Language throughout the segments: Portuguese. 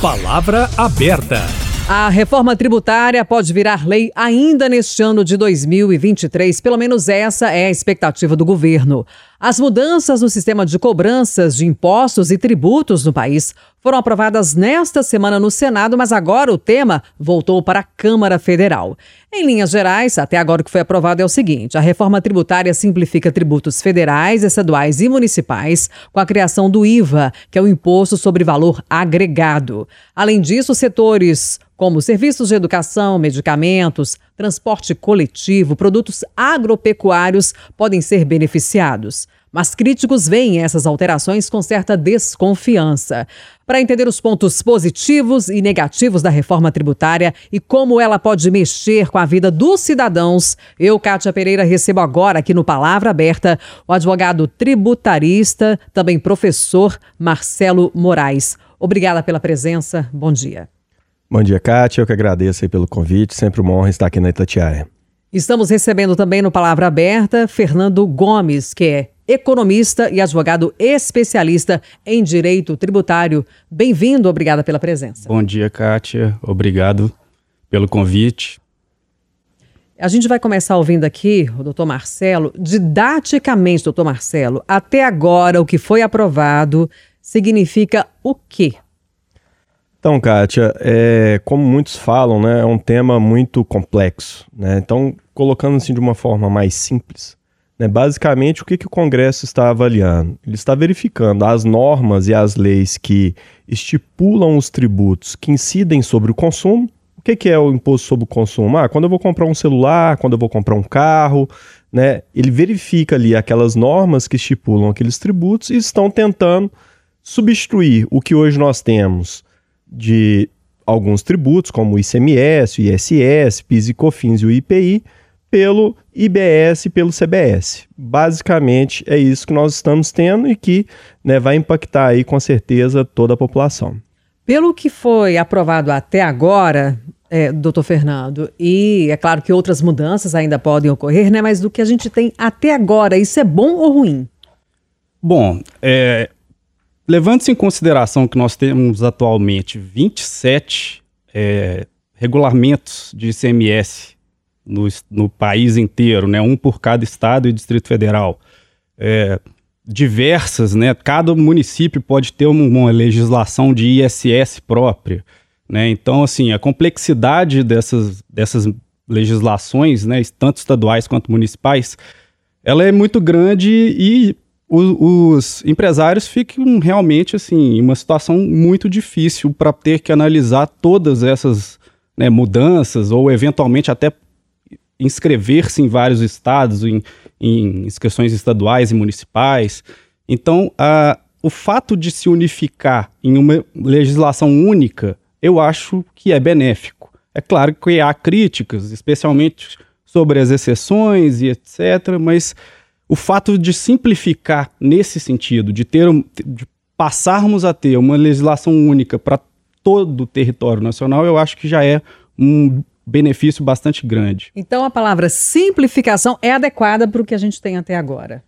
Palavra aberta. A reforma tributária pode virar lei ainda neste ano de 2023, pelo menos essa é a expectativa do governo. As mudanças no sistema de cobranças de impostos e tributos no país foram aprovadas nesta semana no Senado, mas agora o tema voltou para a Câmara Federal. Em linhas gerais, até agora o que foi aprovado é o seguinte: a reforma tributária simplifica tributos federais, estaduais e municipais, com a criação do IVA, que é o Imposto sobre Valor Agregado. Além disso, setores como serviços de educação, medicamentos, transporte coletivo, produtos agropecuários podem ser beneficiados. Mas críticos veem essas alterações com certa desconfiança. Para entender os pontos positivos e negativos da reforma tributária e como ela pode mexer com a vida dos cidadãos, eu, Kátia Pereira, recebo agora aqui no Palavra Aberta o advogado tributarista, também professor Marcelo Moraes. Obrigada pela presença. Bom dia. Bom dia, Kátia. Eu que agradeço pelo convite. Sempre uma honra estar aqui na Itatiaia. Estamos recebendo também no Palavra Aberta Fernando Gomes, que é economista e advogado especialista em direito tributário. Bem-vindo, obrigada pela presença. Bom dia, Kátia. Obrigado pelo convite. A gente vai começar ouvindo aqui o doutor Marcelo. Didaticamente, doutor Marcelo, até agora o que foi aprovado significa o quê? Então, Kátia, é, como muitos falam, né, é um tema muito complexo. Né? Então, colocando assim de uma forma mais simples? Basicamente, o que, que o Congresso está avaliando? Ele está verificando as normas e as leis que estipulam os tributos que incidem sobre o consumo. O que, que é o imposto sobre o consumo? Ah, quando eu vou comprar um celular, quando eu vou comprar um carro, né? Ele verifica ali aquelas normas que estipulam aqueles tributos e estão tentando substituir o que hoje nós temos de alguns tributos, como o ICMS, o ISS, PIS e COFINS e o IPI, pelo IBS e pelo CBS. Basicamente é isso que nós estamos tendo e que né, vai impactar aí com certeza toda a população. Pelo que foi aprovado até agora, é, doutor Fernando, e é claro que outras mudanças ainda podem ocorrer, né? Mas do que a gente tem até agora, isso é bom ou ruim? Bom, é, levando-se em consideração que nós temos atualmente 27 é, regulamentos de ICMS no, no país inteiro, né? um por cada estado e Distrito Federal. É, diversas, né? Cada município pode ter uma, uma, legislação de ISS própria, né? Então, assim, a complexidade dessas, dessas legislações, né, tanto estaduais quanto municipais, ela é muito grande e os, os empresários ficam realmente, assim, em uma situação muito difícil para ter que analisar todas essas né, mudanças ou eventualmente até inscrever-se em vários estados, em, em, inscrições estaduais e municipais. Então, o fato de se unificar em uma legislação única, eu acho que é benéfico. É claro que há críticas, especialmente sobre as exceções e etc., mas o fato de simplificar nesse sentido, de ter de passarmos a ter uma legislação única para todo o território nacional, eu acho que já é um benefício bastante grande. Então a palavra simplificação é adequada para o que a gente tem até agora.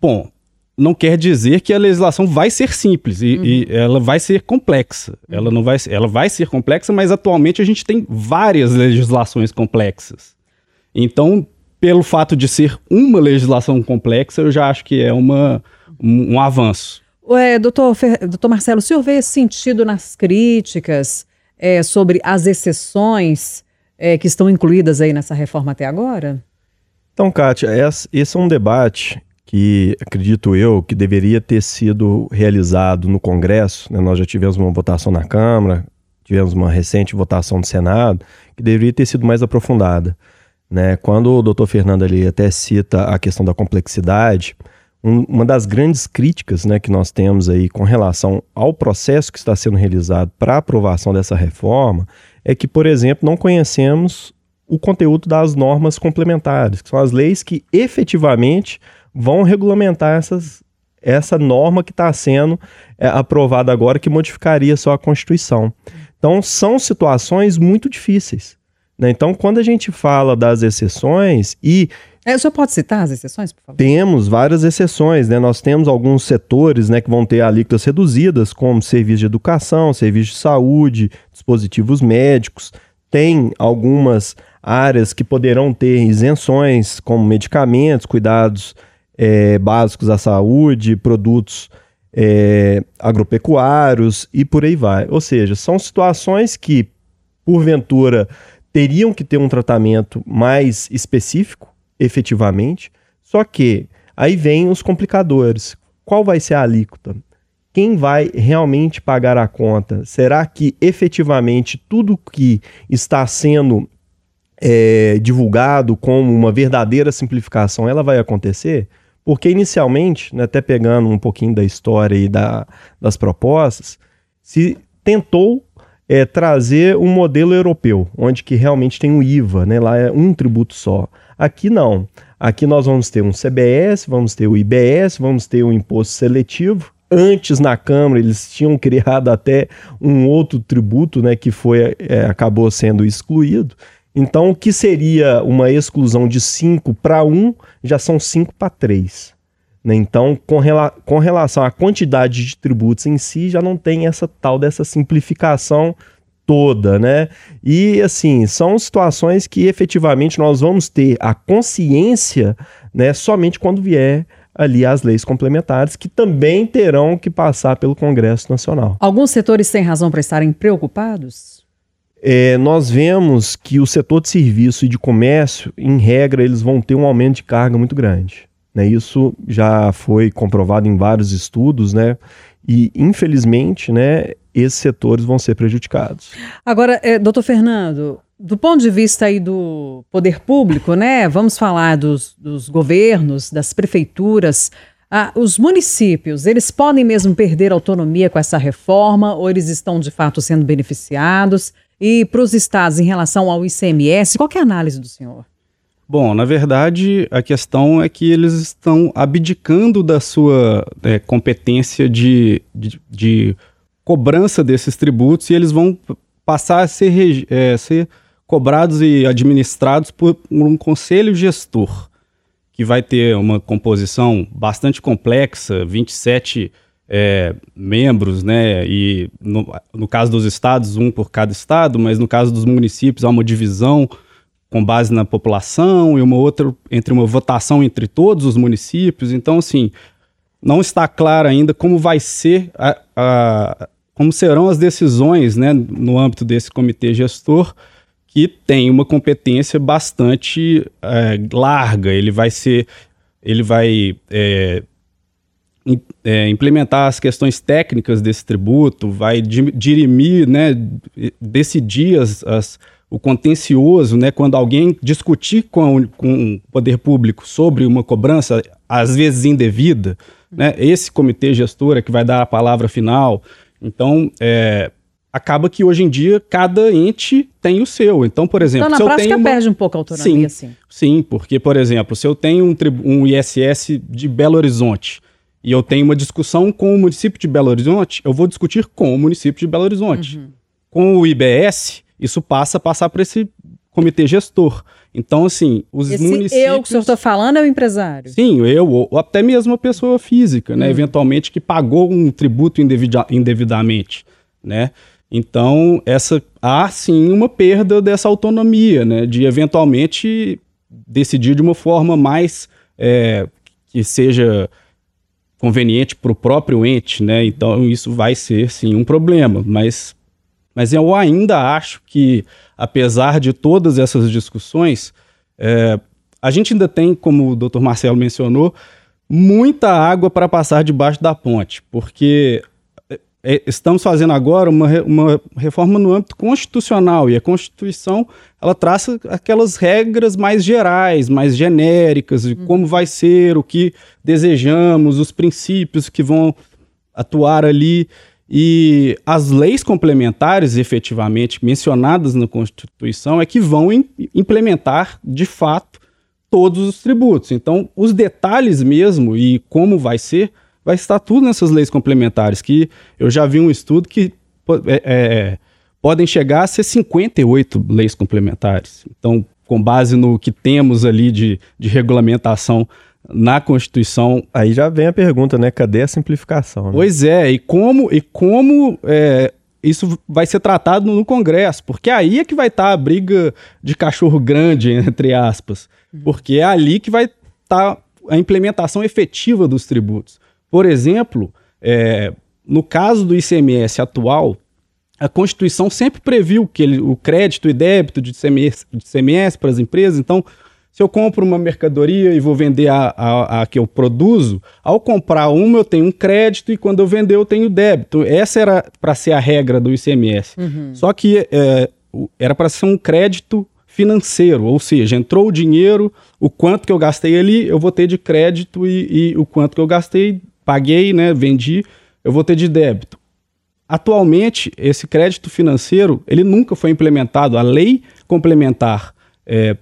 Bom, não quer dizer que a legislação vai ser simples e, uhum. e, ela vai ser complexa. Uhum. Ela não vai, ela vai ser complexa, mas atualmente a gente tem várias legislações complexas. Então, pelo fato de ser uma legislação complexa, eu já acho que é uma, um, um avanço. Ué, doutor, doutor Marcelo, o senhor vê sentido nas críticas é, sobre as exceções é, que estão incluídas aí nessa reforma até agora? Então, Kátia, esse é um debate que acredito eu que deveria ter sido realizado no Congresso. Né? Nós já tivemos uma votação na Câmara, tivemos uma recente votação no Senado, que deveria ter sido mais aprofundada. Né? Quando o doutor Fernando ali até cita a questão da complexidade, um, uma das grandes críticas né, que nós temos aí com relação ao processo que está sendo realizado para aprovação dessa reforma é que, por exemplo, não conhecemos o conteúdo das normas complementares, que são as leis que efetivamente vão regulamentar essas, essa norma que está sendo é, aprovada agora, que modificaria só a Constituição. Então, são situações muito difíceis. Né? Então, quando a gente fala das exceções e É, o senhor pode citar as exceções, por favor? Temos várias exceções, né? Nós temos alguns setores né, que vão ter alíquotas reduzidas, como serviço de educação, serviço de saúde, dispositivos médicos. Tem algumas áreas que poderão ter isenções, como medicamentos, cuidados é, básicos à saúde, produtos é, agropecuários e por aí vai. Ou seja, são situações que, porventura, teriam que ter um tratamento mais específico, efetivamente, só que aí vem os complicadores. Qual vai ser a alíquota? Quem vai realmente pagar a conta? Será que efetivamente tudo que está sendo é, divulgado como uma verdadeira simplificação, ela vai acontecer? Porque inicialmente, né, até pegando um pouquinho da história e da, das propostas, se tentou é, trazer um modelo europeu, onde que realmente tem um IVA, né, lá é um tributo só. Aqui não. Aqui nós vamos ter um CBS, vamos ter o IBS, vamos ter o imposto seletivo. Antes na Câmara eles tinham criado até um outro tributo, né, que foi é, acabou sendo excluído. Então, o que seria uma exclusão de 5 para 1, já são 5 para 3. Né? Então, com, rela com relação à quantidade de tributos em si, já não tem essa tal dessa simplificação toda, né? E assim, são situações que efetivamente nós vamos ter a consciência, né, somente quando vier ali as leis complementares que também terão que passar pelo Congresso Nacional. Alguns setores têm razão para estarem preocupados? é, nós vemos que o setor de serviço e de comércio, em regra, eles vão ter um aumento de carga muito grande. Né? Isso já foi comprovado em vários estudos, né? E, infelizmente, né, esses setores vão ser prejudicados. Agora, é, doutor Fernando, do ponto de vista aí do poder público, né? Vamos falar dos, dos governos, das prefeituras. Ah, os municípios, eles podem mesmo perder autonomia com essa reforma ou eles estão de fato sendo beneficiados? E para os estados, em relação ao ICMS, qual é a análise do senhor? Bom, na verdade, a questão é que eles estão abdicando da sua é, competência de, de, de, cobrança desses tributos e eles vão passar a ser, é, ser cobrados e administrados por um conselho gestor, que vai ter uma composição bastante complexa, 27 é, membros, né? E no, no caso dos estados, um por cada estado, mas no caso dos municípios há uma divisão com base na população e uma outra entre uma votação entre todos os municípios. Então, assim, não está claro ainda como vai ser a, a, como serão as decisões, né, no âmbito desse comitê gestor que tem uma competência bastante é, larga. Ele vai ser, ele vai é, é, implementar as questões técnicas desse tributo, vai dirimir, né, decidir as, as, o contencioso, né, quando alguém discutir com, com o poder público sobre uma cobrança, às vezes indevida, né, esse comitê gestor é que vai dar a palavra final. Então, é, acaba que hoje em dia cada ente tem o seu. Então, por exemplo, então, na se prática eu tenho uma... perde um pouco a autonomia, sim, sim. Sim, porque, por exemplo, se eu tenho um, um ISS de Belo Horizonte, e eu tenho uma discussão com o município de Belo Horizonte, eu vou discutir com o município de Belo Horizonte. Uhum. Com o IBS, isso passa a passar para esse comitê gestor. Então, assim, os Esse municípios. Eu que o senhor está falando é o empresário. Sim, eu, ou até mesmo a pessoa física, né? Uhum. Eventualmente que pagou um tributo indevida... indevidamente, né? Então, essa há sim uma perda dessa autonomia, né? De eventualmente decidir de uma forma mais é, que seja conveniente para o próprio ente, né? Então isso vai ser sim um problema, mas, mas eu ainda acho que, apesar de todas essas discussões, é, a gente ainda tem, como o Dr. Marcelo mencionou, muita água para passar debaixo da ponte, porque é, estamos fazendo agora uma, uma reforma no âmbito constitucional e a Constituição ela traça aquelas regras mais gerais, mais genéricas de como vai ser, o que desejamos, os princípios que vão atuar ali e as leis complementares efetivamente mencionadas na Constituição é que vão implementar de fato todos os tributos. Então, os detalhes mesmo e como vai ser vai estar tudo nessas leis complementares, que eu já vi um estudo que é, é, podem chegar a ser 58 leis complementares. Então, com base no que temos ali de, de regulamentação na Constituição. Aí já vem a pergunta, né? Cadê a simplificação? Né? Pois é, e como, e como é, isso vai ser tratado no Congresso, porque aí é que vai estar tá a briga de cachorro grande, entre aspas, porque é ali que vai estar tá a implementação efetiva dos tributos. Por exemplo, é, no caso do ICMS atual, a Constituição sempre previu que ele, o crédito e débito de ICMS, de ICMS para as empresas, então se eu compro uma mercadoria e vou vender a, a, a, que eu produzo, ao comprar uma eu tenho um crédito e quando eu vender eu tenho débito. Essa era para ser a regra do ICMS. Uhum. Só que é, era para ser um crédito financeiro, ou seja, entrou o dinheiro, o quanto que eu gastei ali, eu vou ter de crédito e, e o quanto que eu gastei, paguei, né, vendi, eu vou ter de débito. Atualmente, esse crédito financeiro, ele nunca foi implementado. A lei complementar é,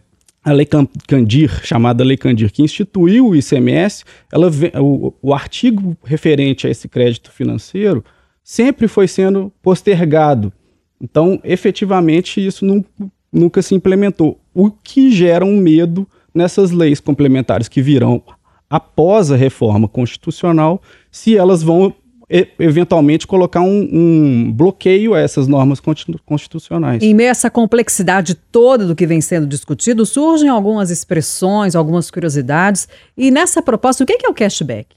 a Lei Candir, chamada Lei Candir, que instituiu o ICMS, ela, o, o artigo referente a esse crédito financeiro sempre foi sendo postergado. Então, efetivamente, isso não, nunca se implementou, o que gera um medo nessas leis complementares que virão após a reforma constitucional, se elas vão eventualmente colocar um, um, bloqueio a essas normas constitucionais. Em meio a essa complexidade toda do que vem sendo discutido, surgem algumas expressões, algumas curiosidades. E nessa proposta, o que é o cashback?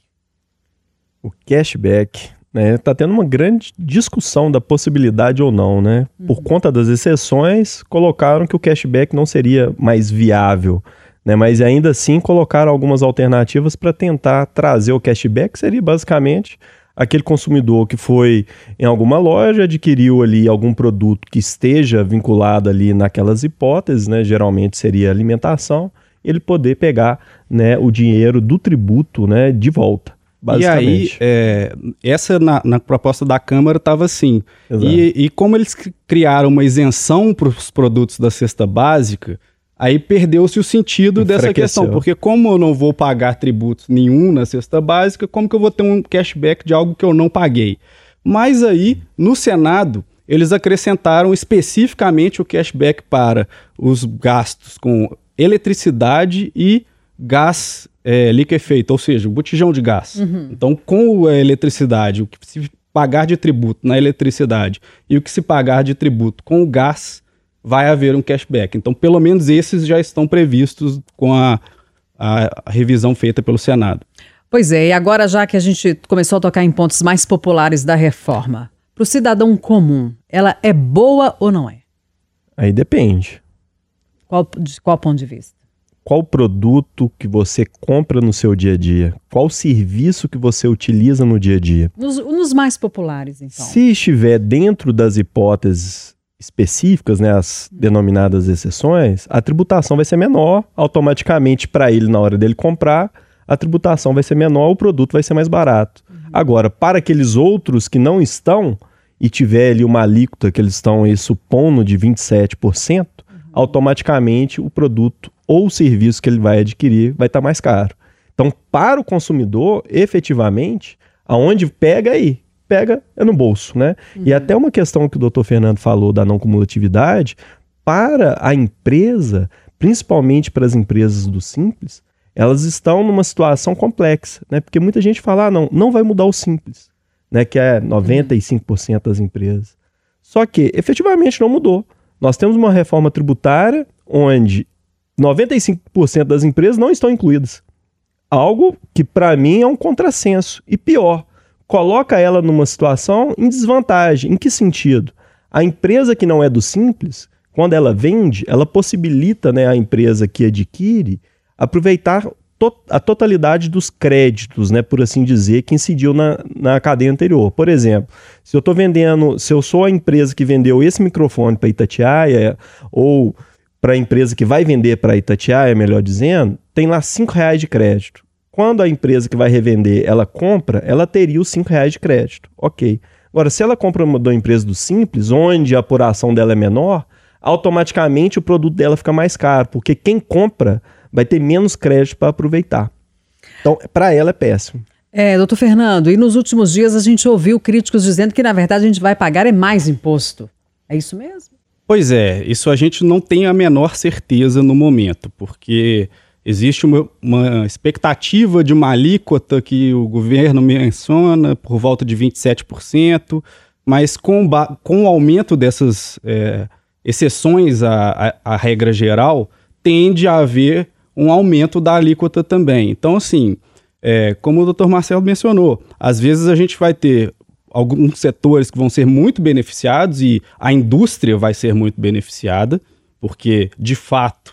O cashback está né, tá tendo uma grande discussão da possibilidade ou não, né? Uhum. Por conta das exceções, colocaram que o cashback não seria mais viável. Né, mas ainda assim colocaram algumas alternativas para tentar trazer o cashback, seria basicamente aquele consumidor que foi em alguma loja, adquiriu ali algum produto que esteja vinculado ali naquelas hipóteses, né, geralmente seria alimentação, ele poder pegar né, o dinheiro do tributo né, de volta. E aí, é, essa na, na, proposta da Câmara estava assim. E, e, como eles criaram uma isenção para os produtos da cesta básica, Aí perdeu-se o sentido dessa questão, porque como eu não vou pagar tributos nenhum na cesta básica, como que eu vou ter um cashback de algo que eu não paguei? Mas aí, no Senado, eles acrescentaram especificamente o cashback para os gastos com eletricidade e gás é, liquefeito, ou seja, o botijão de gás. Uhum. Então, com a eletricidade, o que se pagar de tributo na eletricidade e o que se pagar de tributo com o gás, vai haver um cashback. Então, pelo menos esses já estão previstos com a, a, a revisão feita pelo Senado. Pois é, e agora já que a gente começou a tocar em pontos mais populares da reforma, para o cidadão comum, ela é boa ou não é? Aí depende. Qual, de qual ponto de vista? Qual produto que você compra no seu dia a dia? Qual serviço que você utiliza no dia a dia? Nos, nos mais populares, então. Se estiver dentro das hipóteses específicas, né, as denominadas exceções, a tributação vai ser menor automaticamente para ele na hora dele comprar, a tributação vai ser menor, o produto vai ser mais barato. Uhum. Agora, para aqueles outros que não estão e tiver ali uma alíquota que eles estão aí supondo de 27%, uhum. automaticamente o produto ou o serviço que ele vai adquirir vai estar tá mais caro. Então, para o consumidor, efetivamente, aonde pega aí, pega é no bolso, né? Uhum. E até uma questão que o doutor Fernando falou da não cumulatividade, para a empresa, principalmente para as empresas do Simples, elas estão numa situação complexa, né? Porque muita gente fala, ah, não, não vai mudar o Simples, né? Que é 95% das empresas. Só que, efetivamente, não mudou. Nós temos uma reforma tributária onde 95% das empresas não estão incluídas. Algo que, para mim, é um contrassenso. E pior, coloca ela numa situação em desvantagem. Em que sentido? A empresa que não é do simples, quando ela vende, ela possibilita né, a empresa que adquire aproveitar to a totalidade dos créditos, né, por assim dizer, que incidiu na, na cadeia anterior. Por exemplo, se eu estou vendendo, se eu sou a empresa que vendeu esse microfone para Itatiaia, ou para a empresa que vai vender para Itatiaia, melhor dizendo, tem lá cinco reais de crédito. Quando a empresa que vai revender ela compra, ela teria os 5 reais de crédito. Ok. Agora, se ela compra uma, de uma empresa do Simples, onde a apuração dela é menor, automaticamente o produto dela fica mais caro, porque quem compra vai ter menos crédito para aproveitar. Então, para ela é péssimo. É, doutor Fernando, e nos últimos dias a gente ouviu críticos dizendo que, na verdade, a gente vai pagar é mais imposto. É isso mesmo? Pois é, isso a gente não tem a menor certeza no momento, porque existe uma, uma expectativa de uma alíquota que o governo menciona por volta de 27%, mas com, com o aumento dessas é, exceções à, à, à regra geral, tende a haver um aumento da alíquota também. Então, assim, é, como o doutor Marcelo mencionou, às vezes a gente vai ter alguns setores que vão ser muito beneficiados e a indústria vai ser muito beneficiada, porque, de fato,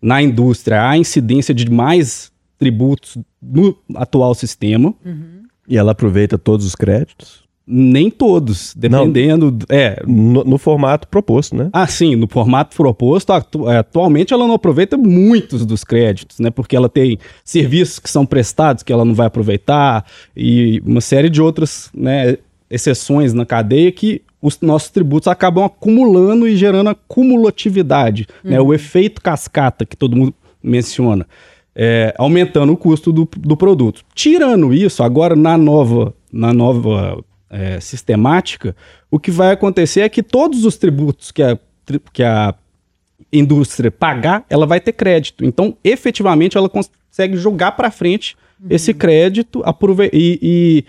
na indústria há incidência de mais tributos no atual sistema. Uhum. E ela aproveita todos os créditos? Nem todos, dependendo. Não, é, no, no, formato proposto, né? Ah, sim, no formato proposto. Atu, é, atualmente ela não aproveita muitos dos créditos, né? Porque ela tem serviços que são prestados que ela não vai aproveitar e uma série de outras né, exceções na cadeia que os nossos tributos acabam acumulando e gerando a cumulatividade, uhum. né? o efeito cascata que todo mundo menciona, é, aumentando o custo do, do produto. Tirando isso, agora na nova, na nova é, sistemática, o que vai acontecer é que todos os tributos que a, que a indústria pagar, ela vai ter crédito. Então, efetivamente, ela consegue jogar para frente uhum. esse crédito e, e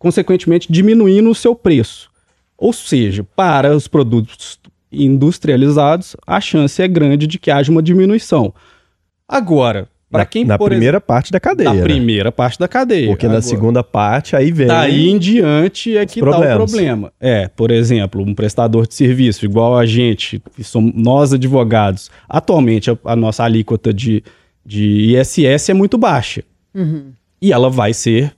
consequentemente diminuindo o seu preço. Ou seja, para os produtos industrializados, a chance é grande de que haja uma diminuição. Agora, para quem na primeira ex... parte da cadeia. Na né? primeira parte da cadeia. Porque Agora, na segunda parte aí vem. Daí em diante é que problemas. tá o problema. É, por exemplo, um prestador de serviço igual a gente, que somos nós advogados, atualmente a, a nossa alíquota de, de ISS é muito baixa. Uhum. E ela vai ser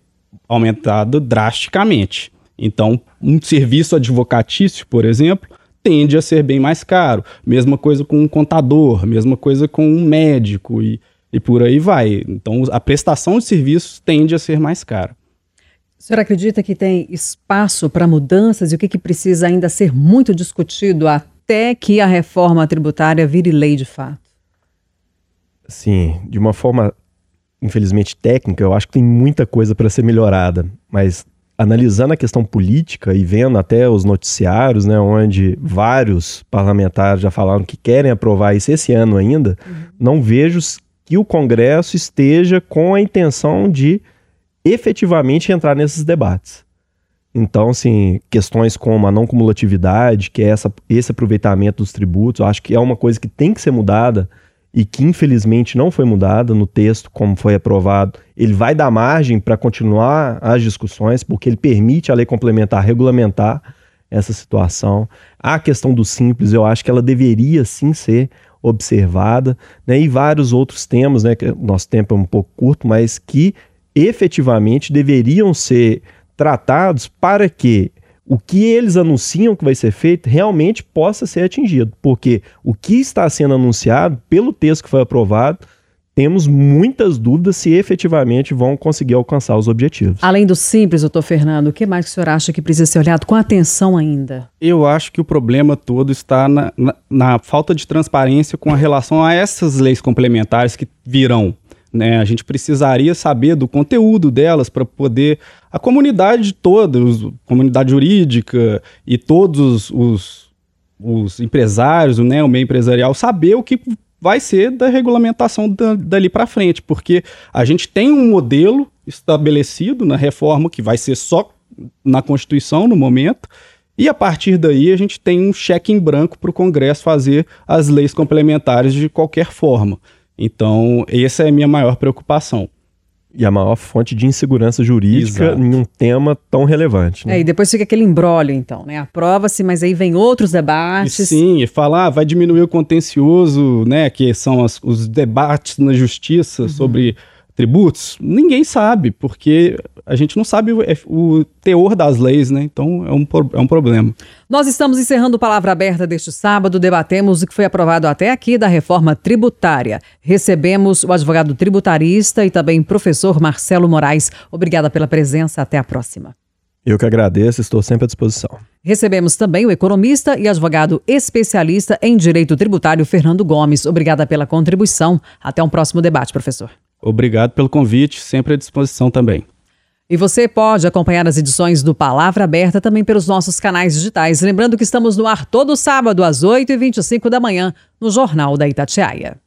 aumentado drasticamente. Então, um serviço advocatício, por exemplo, tende a ser bem mais caro. Mesma coisa com um contador, mesma coisa com um médico e, e por aí vai. Então, a prestação de serviços tende a ser mais cara. O senhor acredita que tem espaço para mudanças e o que, que precisa ainda ser muito discutido até que a reforma tributária vire lei de fato? Sim, de uma forma infelizmente técnica, eu acho que tem muita coisa para ser melhorada, mas analisando a questão política e vendo até os noticiários, né, onde vários parlamentares já falaram que querem aprovar isso esse ano ainda, uhum. não vejo que o Congresso esteja com a intenção de efetivamente entrar nesses debates. Então, assim, questões como a não cumulatividade, que é essa, esse aproveitamento dos tributos, eu acho que é uma coisa que tem que ser mudada e que infelizmente não foi mudada no texto como foi aprovado, ele vai dar margem para continuar as discussões, porque ele permite a lei complementar regulamentar essa situação. A questão do simples, eu acho que ela deveria sim ser observada, né? e vários outros temas, né? que nosso tempo é um pouco curto, mas que efetivamente deveriam ser tratados para que o que eles anunciam que vai ser feito realmente possa ser atingido. Porque o que está sendo anunciado, pelo texto que foi aprovado, temos muitas dúvidas se efetivamente vão conseguir alcançar os objetivos. Além do simples, doutor Fernando, o que mais que o senhor acha que precisa ser olhado com atenção ainda? Eu acho que o problema todo está na, na, na falta de transparência com a relação a essas leis complementares que virão. Né? A gente precisaria saber do conteúdo delas para poder a comunidade toda, a comunidade jurídica e todos os, os empresários, né, o meio empresarial, saber o que vai ser da regulamentação da, dali para frente, porque a gente tem um modelo estabelecido na reforma que vai ser só na Constituição no momento, e a partir daí a gente tem um cheque em branco para o Congresso fazer as leis complementares de qualquer forma. Então, essa é a minha maior preocupação. E a maior fonte de insegurança jurídica Exato. em um tema tão relevante. Né? É, e depois fica aquele embrólio, então, né? Aprova-se, mas aí vem outros debates. E sim, e falar, ah, vai diminuir o contencioso, né? Que são as, os debates na justiça uhum. sobre tributos, ninguém sabe, porque a gente não sabe o, é, o, teor das leis, né? Então é um, é um problema. Nós estamos encerrando Palavra Aberta deste sábado. Debatemos o que foi aprovado até aqui da reforma tributária. Recebemos o advogado tributarista e também professor Marcelo Moraes. Obrigada pela presença. Até a próxima. Eu que agradeço, estou sempre à disposição. Recebemos também o economista e advogado especialista em direito tributário Fernando Gomes. Obrigada pela contribuição. Até um próximo debate, professor. Obrigado pelo convite, sempre à disposição também. E você pode acompanhar as edições do Palavra Aberta também pelos nossos canais digitais. Lembrando que estamos no ar todo sábado às 8h25 da manhã no Jornal da Itatiaia.